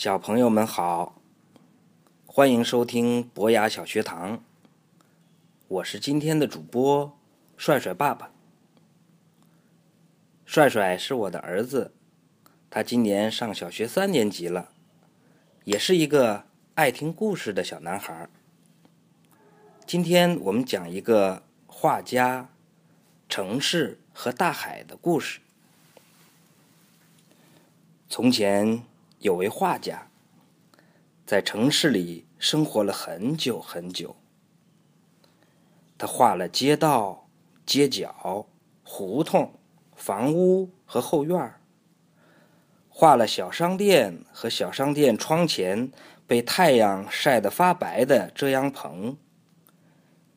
小朋友们好，欢迎收听博雅小学堂。我是今天的主播帅帅爸爸。帅帅是我的儿子，他今年上小学三年级了，也是一个爱听故事的小男孩。今天我们讲一个画家、城市和大海的故事。从前有位画家，在城市里生活了很久很久。他画了街道、街角、胡同、房屋和后院儿，画了小商店和小商店窗前被太阳晒得发白的遮阳棚，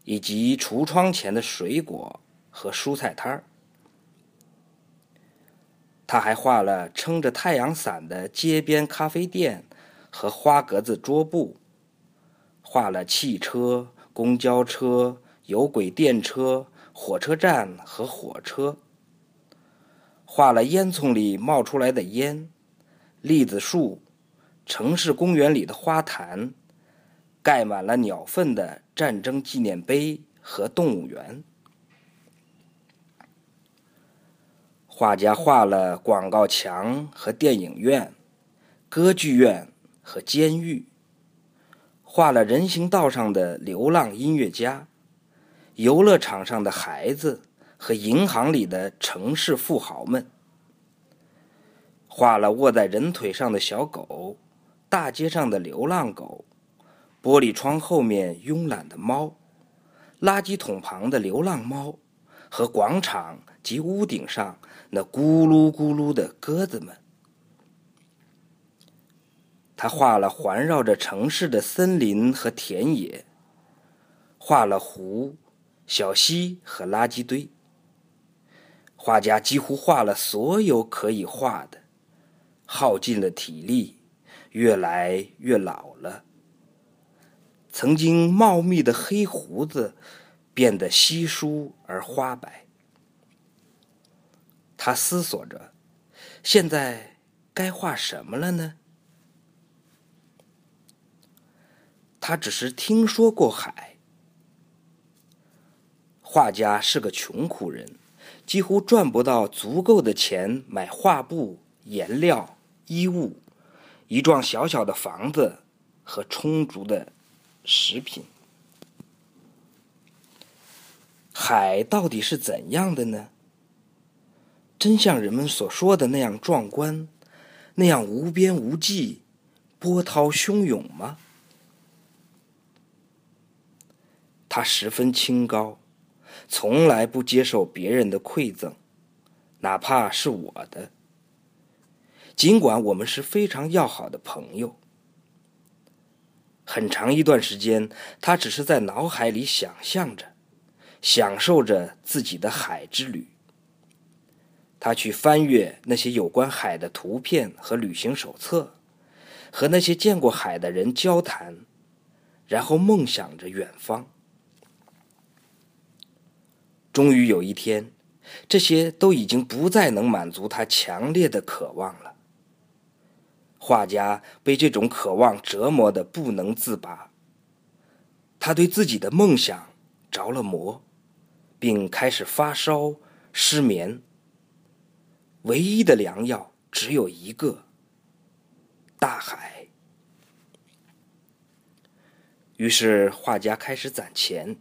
以及橱窗前的水果和蔬菜摊儿。他还画了撑着太阳伞的街边咖啡店和花格子桌布，画了汽车、公交车、有轨电车、火车站和火车，画了烟囱里冒出来的烟、栗子树、城市公园里的花坛、盖满了鸟粪的战争纪念碑和动物园。画家画了广告墙和电影院、歌剧院和监狱，画了人行道上的流浪音乐家、游乐场上的孩子和银行里的城市富豪们，画了卧在人腿上的小狗、大街上的流浪狗、玻璃窗后面慵懒的猫、垃圾桶旁的流浪猫和广场及屋顶上。那咕噜咕噜的鸽子们，他画了环绕着城市的森林和田野，画了湖、小溪和垃圾堆。画家几乎画了所有可以画的，耗尽了体力，越来越老了。曾经茂密的黑胡子变得稀疏而花白。他思索着，现在该画什么了呢？他只是听说过海。画家是个穷苦人，几乎赚不到足够的钱买画布、颜料、衣物、一幢小小的房子和充足的食品。海到底是怎样的呢？真像人们所说的那样壮观，那样无边无际、波涛汹涌吗？他十分清高，从来不接受别人的馈赠，哪怕是我的。尽管我们是非常要好的朋友，很长一段时间，他只是在脑海里想象着，享受着自己的海之旅。他去翻阅那些有关海的图片和旅行手册，和那些见过海的人交谈，然后梦想着远方。终于有一天，这些都已经不再能满足他强烈的渴望了。画家被这种渴望折磨得不能自拔，他对自己的梦想着了魔，并开始发烧、失眠。唯一的良药只有一个：大海。于是画家开始攒钱。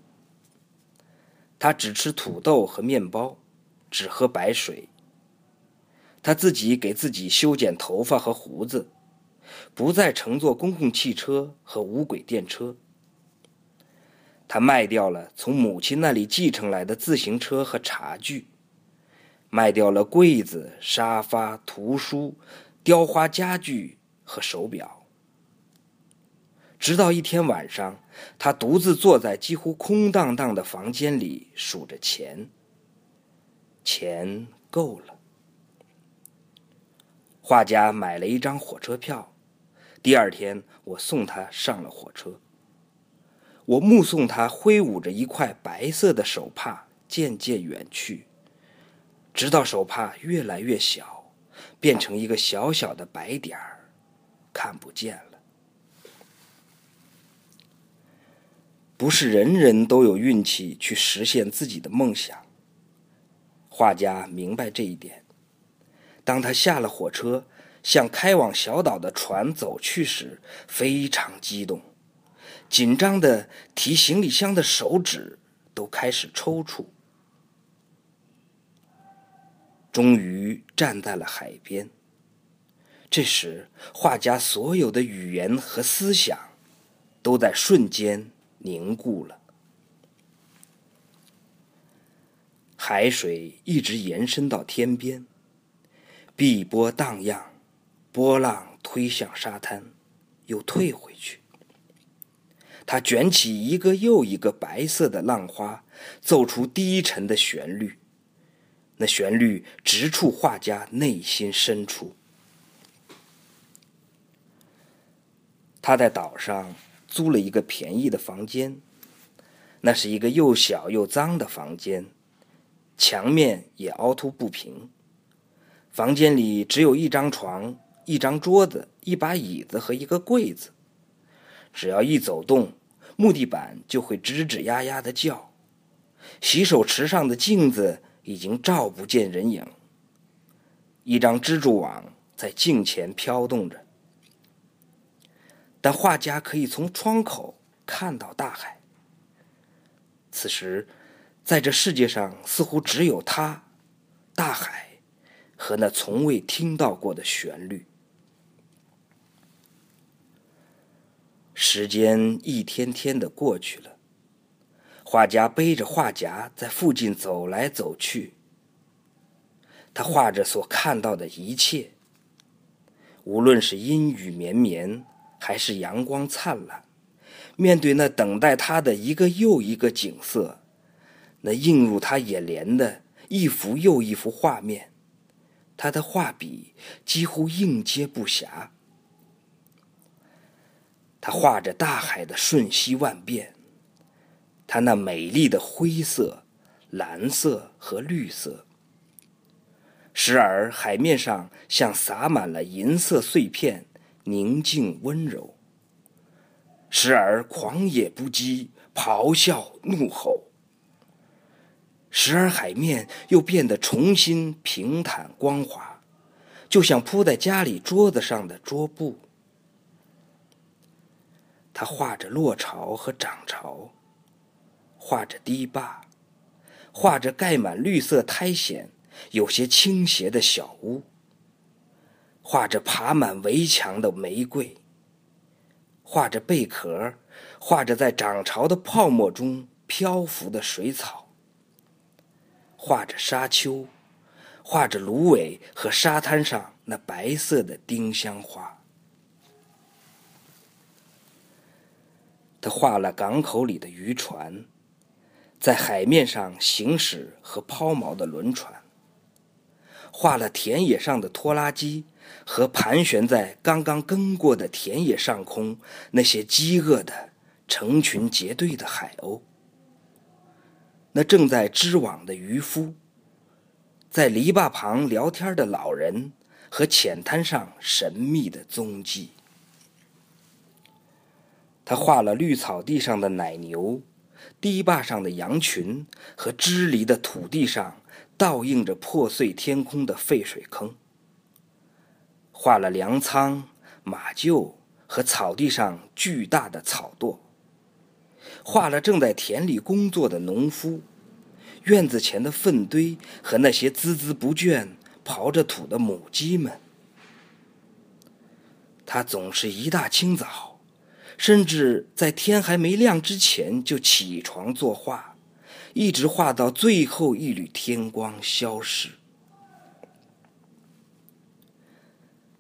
他只吃土豆和面包，只喝白水。他自己给自己修剪头发和胡子，不再乘坐公共汽车和无轨电车。他卖掉了从母亲那里继承来的自行车和茶具。卖掉了柜子、沙发、图书、雕花家具和手表，直到一天晚上，他独自坐在几乎空荡荡的房间里数着钱。钱够了。画家买了一张火车票，第二天我送他上了火车。我目送他挥舞着一块白色的手帕渐渐远去。直到手帕越来越小，变成一个小小的白点儿，看不见了。不是人人都有运气去实现自己的梦想。画家明白这一点。当他下了火车，向开往小岛的船走去时，非常激动，紧张的提行李箱的手指都开始抽搐。终于站在了海边。这时，画家所有的语言和思想都在瞬间凝固了。海水一直延伸到天边，碧波荡漾，波浪推向沙滩，又退回去。它卷起一个又一个白色的浪花，奏出低沉的旋律。那旋律直触画家内心深处。他在岛上租了一个便宜的房间，那是一个又小又脏的房间，墙面也凹凸不平。房间里只有一张床、一张桌子、一把椅子和一个柜子。只要一走动，木地板就会吱吱呀呀的叫。洗手池上的镜子。已经照不见人影。一张蜘蛛网在镜前飘动着，但画家可以从窗口看到大海。此时，在这世界上似乎只有他、大海和那从未听到过的旋律。时间一天天的过去了。画家背着画夹在附近走来走去。他画着所看到的一切，无论是阴雨绵绵，还是阳光灿烂。面对那等待他的一个又一个景色，那映入他眼帘的一幅又一幅画面，他的画笔几乎应接不暇。他画着大海的瞬息万变。它那美丽的灰色、蓝色和绿色，时而海面上像洒满了银色碎片，宁静温柔；时而狂野不羁，咆哮怒吼；时而海面又变得重新平坦光滑，就像铺在家里桌子上的桌布。他画着落潮和涨潮。画着堤坝，画着盖满绿色苔藓、有些倾斜的小屋，画着爬满围墙的玫瑰，画着贝壳，画着在涨潮的泡沫中漂浮的水草，画着沙丘，画着芦苇和沙滩上那白色的丁香花。他画了港口里的渔船。在海面上行驶和抛锚的轮船，画了田野上的拖拉机和盘旋在刚刚耕过的田野上空那些饥饿的成群结队的海鸥，那正在织网的渔夫，在篱笆旁聊天的老人和浅滩上神秘的踪迹。他画了绿草地上的奶牛。堤坝上的羊群和支离的土地上倒映着破碎天空的废水坑，画了粮仓、马厩和草地上巨大的草垛，画了正在田里工作的农夫、院子前的粪堆和那些孜孜不倦刨着土的母鸡们。他总是一大清早。甚至在天还没亮之前就起床作画，一直画到最后一缕天光消失。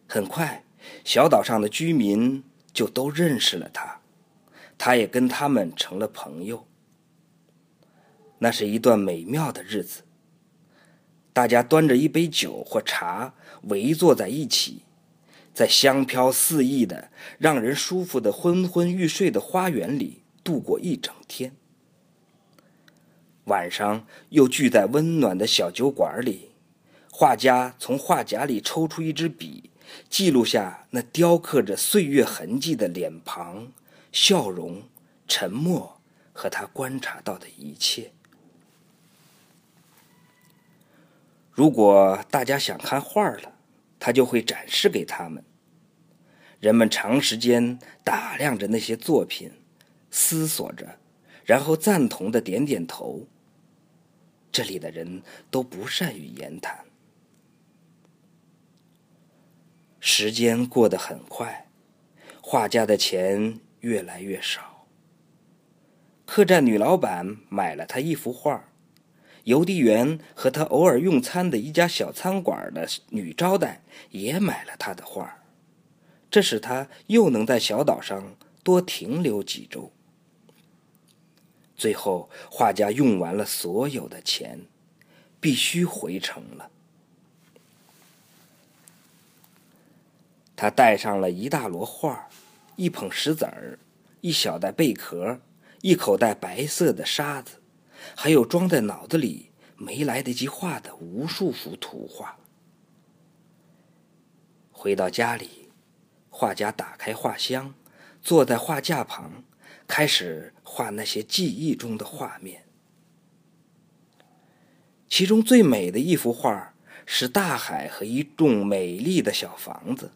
很快，小岛上的居民就都认识了他，他也跟他们成了朋友。那是一段美妙的日子，大家端着一杯酒或茶，围坐在一起。在香飘四溢的、让人舒服的昏昏欲睡的花园里度过一整天，晚上又聚在温暖的小酒馆里。画家从画夹里抽出一支笔，记录下那雕刻着岁月痕迹的脸庞、笑容、沉默和他观察到的一切。如果大家想看画了，他就会展示给他们。人们长时间打量着那些作品，思索着，然后赞同的点点头。这里的人都不善于言谈。时间过得很快，画家的钱越来越少。客栈女老板买了他一幅画，邮递员和他偶尔用餐的一家小餐馆的女招待也买了他的画，这使他又能在小岛上多停留几周。最后，画家用完了所有的钱，必须回城了。他带上了一大摞画，一捧石子儿，一小袋贝壳，一口袋白色的沙子，还有装在脑子里没来得及画的无数幅图画。回到家里，画家打开画箱，坐在画架旁。开始画那些记忆中的画面，其中最美的一幅画是大海和一栋美丽的小房子。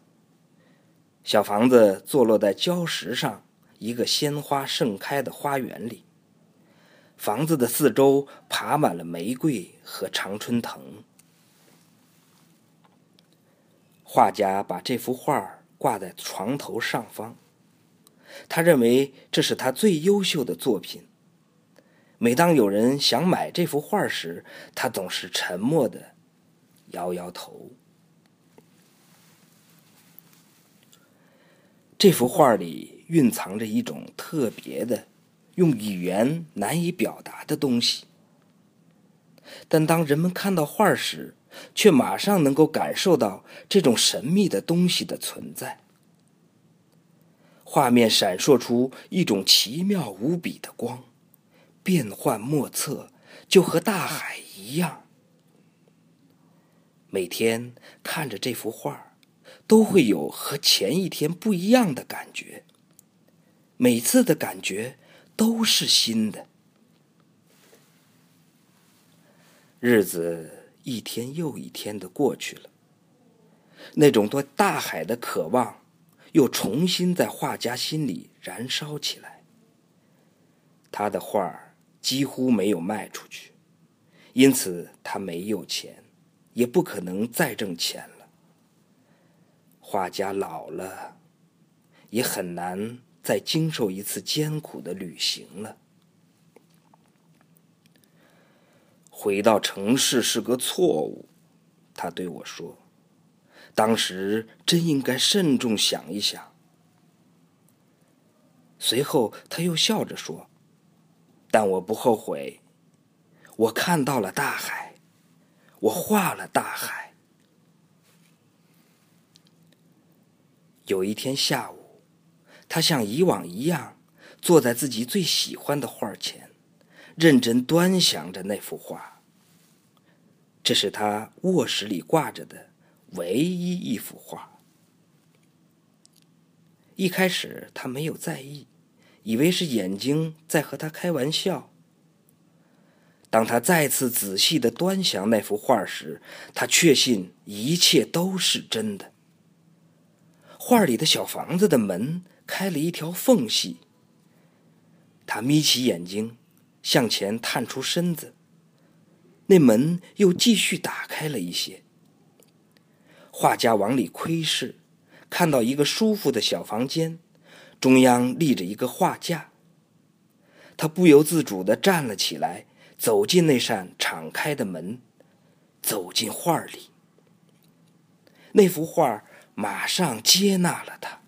小房子坐落在礁石上，一个鲜花盛开的花园里。房子的四周爬满了玫瑰和常春藤。画家把这幅画挂在床头上方。他认为这是他最优秀的作品。每当有人想买这幅画时，他总是沉默的摇摇头。这幅画里蕴藏着一种特别的、用语言难以表达的东西，但当人们看到画时，却马上能够感受到这种神秘的东西的存在。画面闪烁出一种奇妙无比的光，变幻莫测，就和大海一样。每天看着这幅画，都会有和前一天不一样的感觉。每次的感觉都是新的。日子一天又一天的过去了，那种对大海的渴望。又重新在画家心里燃烧起来。他的画几乎没有卖出去，因此他没有钱，也不可能再挣钱了。画家老了，也很难再经受一次艰苦的旅行了。回到城市是个错误，他对我说。当时真应该慎重想一想。随后他又笑着说：“但我不后悔，我看到了大海，我画了大海。”有一天下午，他像以往一样坐在自己最喜欢的画前，认真端详着那幅画。这是他卧室里挂着的。唯一一幅画。一开始他没有在意，以为是眼睛在和他开玩笑。当他再次仔细的端详那幅画时，他确信一切都是真的。画里的小房子的门开了一条缝隙，他眯起眼睛，向前探出身子，那门又继续打开了一些。画家往里窥视，看到一个舒服的小房间，中央立着一个画架。他不由自主的站了起来，走进那扇敞开的门，走进画里。那幅画马上接纳了他，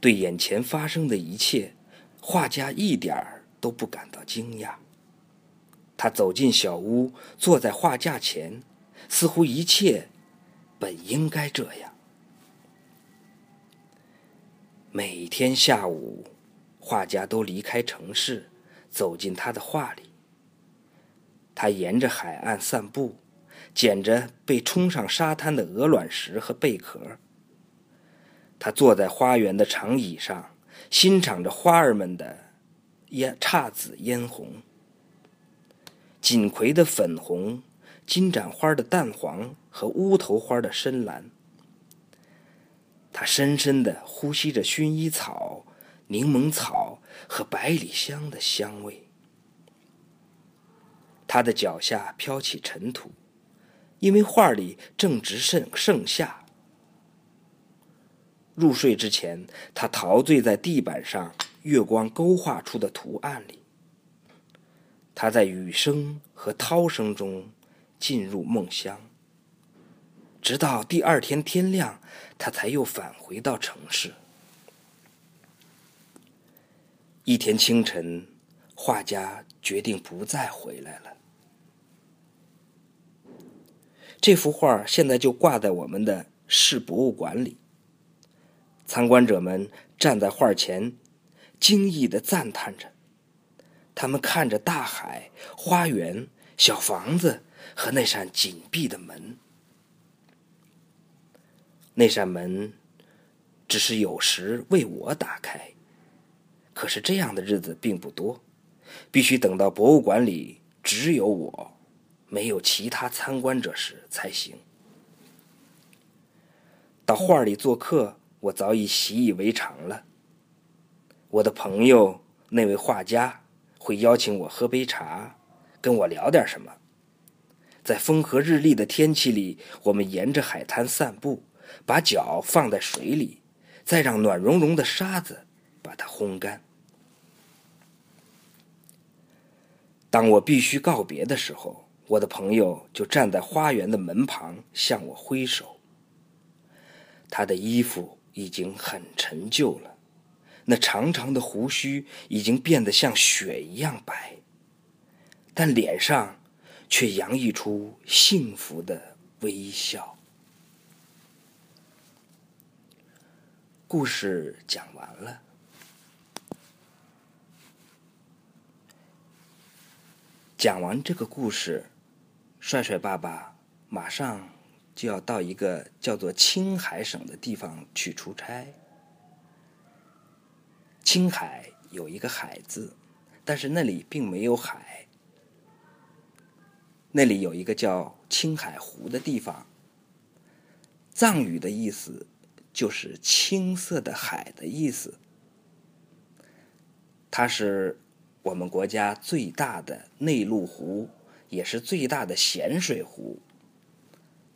对眼前发生的一切，画家一点儿都不感到惊讶。他走进小屋，坐在画架前。似乎一切本应该这样。每天下午，画家都离开城市，走进他的画里。他沿着海岸散步，捡着被冲上沙滩的鹅卵石和贝壳。他坐在花园的长椅上，欣赏着花儿们的烟姹紫嫣红、锦葵的粉红、金盏花的淡黄和乌头花的深蓝。他深深的呼吸着薰衣草、柠檬草和百里香的香味。他的脚下飘起尘土，因为画里正值盛盛夏。入睡之前，他陶醉在地板上月光勾画出的图案里。他在雨声和涛声中进入梦乡。直到第二天天亮，他才又返回到城市。一天清晨，画家决定不再回来了。这幅画现在就挂在我们的市博物馆里。参观者们站在画前，惊异的赞叹着。他们看着大海、花园、小房子和那扇紧闭的门。那扇门只是有时为我打开，可是这样的日子并不多，必须等到博物馆里只有我，没有其他参观者时才行。到画里做客，我早已习以为常了。我的朋友那位画家会邀请我喝杯茶，跟我聊点什么。在风和日丽的天气里，我们沿着海滩散步。把脚放在水里，再让暖融融的沙子把它烘干。当我必须告别的时候，我的朋友就站在花园的门旁向我挥手。他的衣服已经很陈旧了，那长长的胡须已经变得像雪一样白，但脸上却洋溢出幸福的微笑。故事讲完了。讲完这个故事，帅帅爸爸马上就要到一个叫做青海省的地方去出差。青海有一个海字，但是那里并没有海。那里有一个叫青海湖的地方，藏语的意思。就是青色的海的意思。它是我们国家最大的内陆湖，也是最大的咸水湖。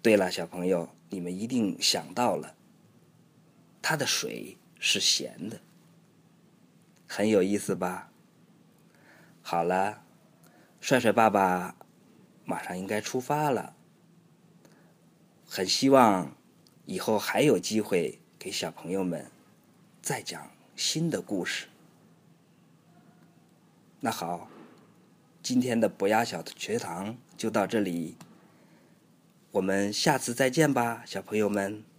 对了，小朋友，你们一定想到了，它的水是咸的，很有意思吧？好了，帅帅爸爸马上应该出发了，很希望。以后还有机会给小朋友们再讲新的故事。那好，今天的博雅小学堂就到这里，我们下次再见吧，小朋友们。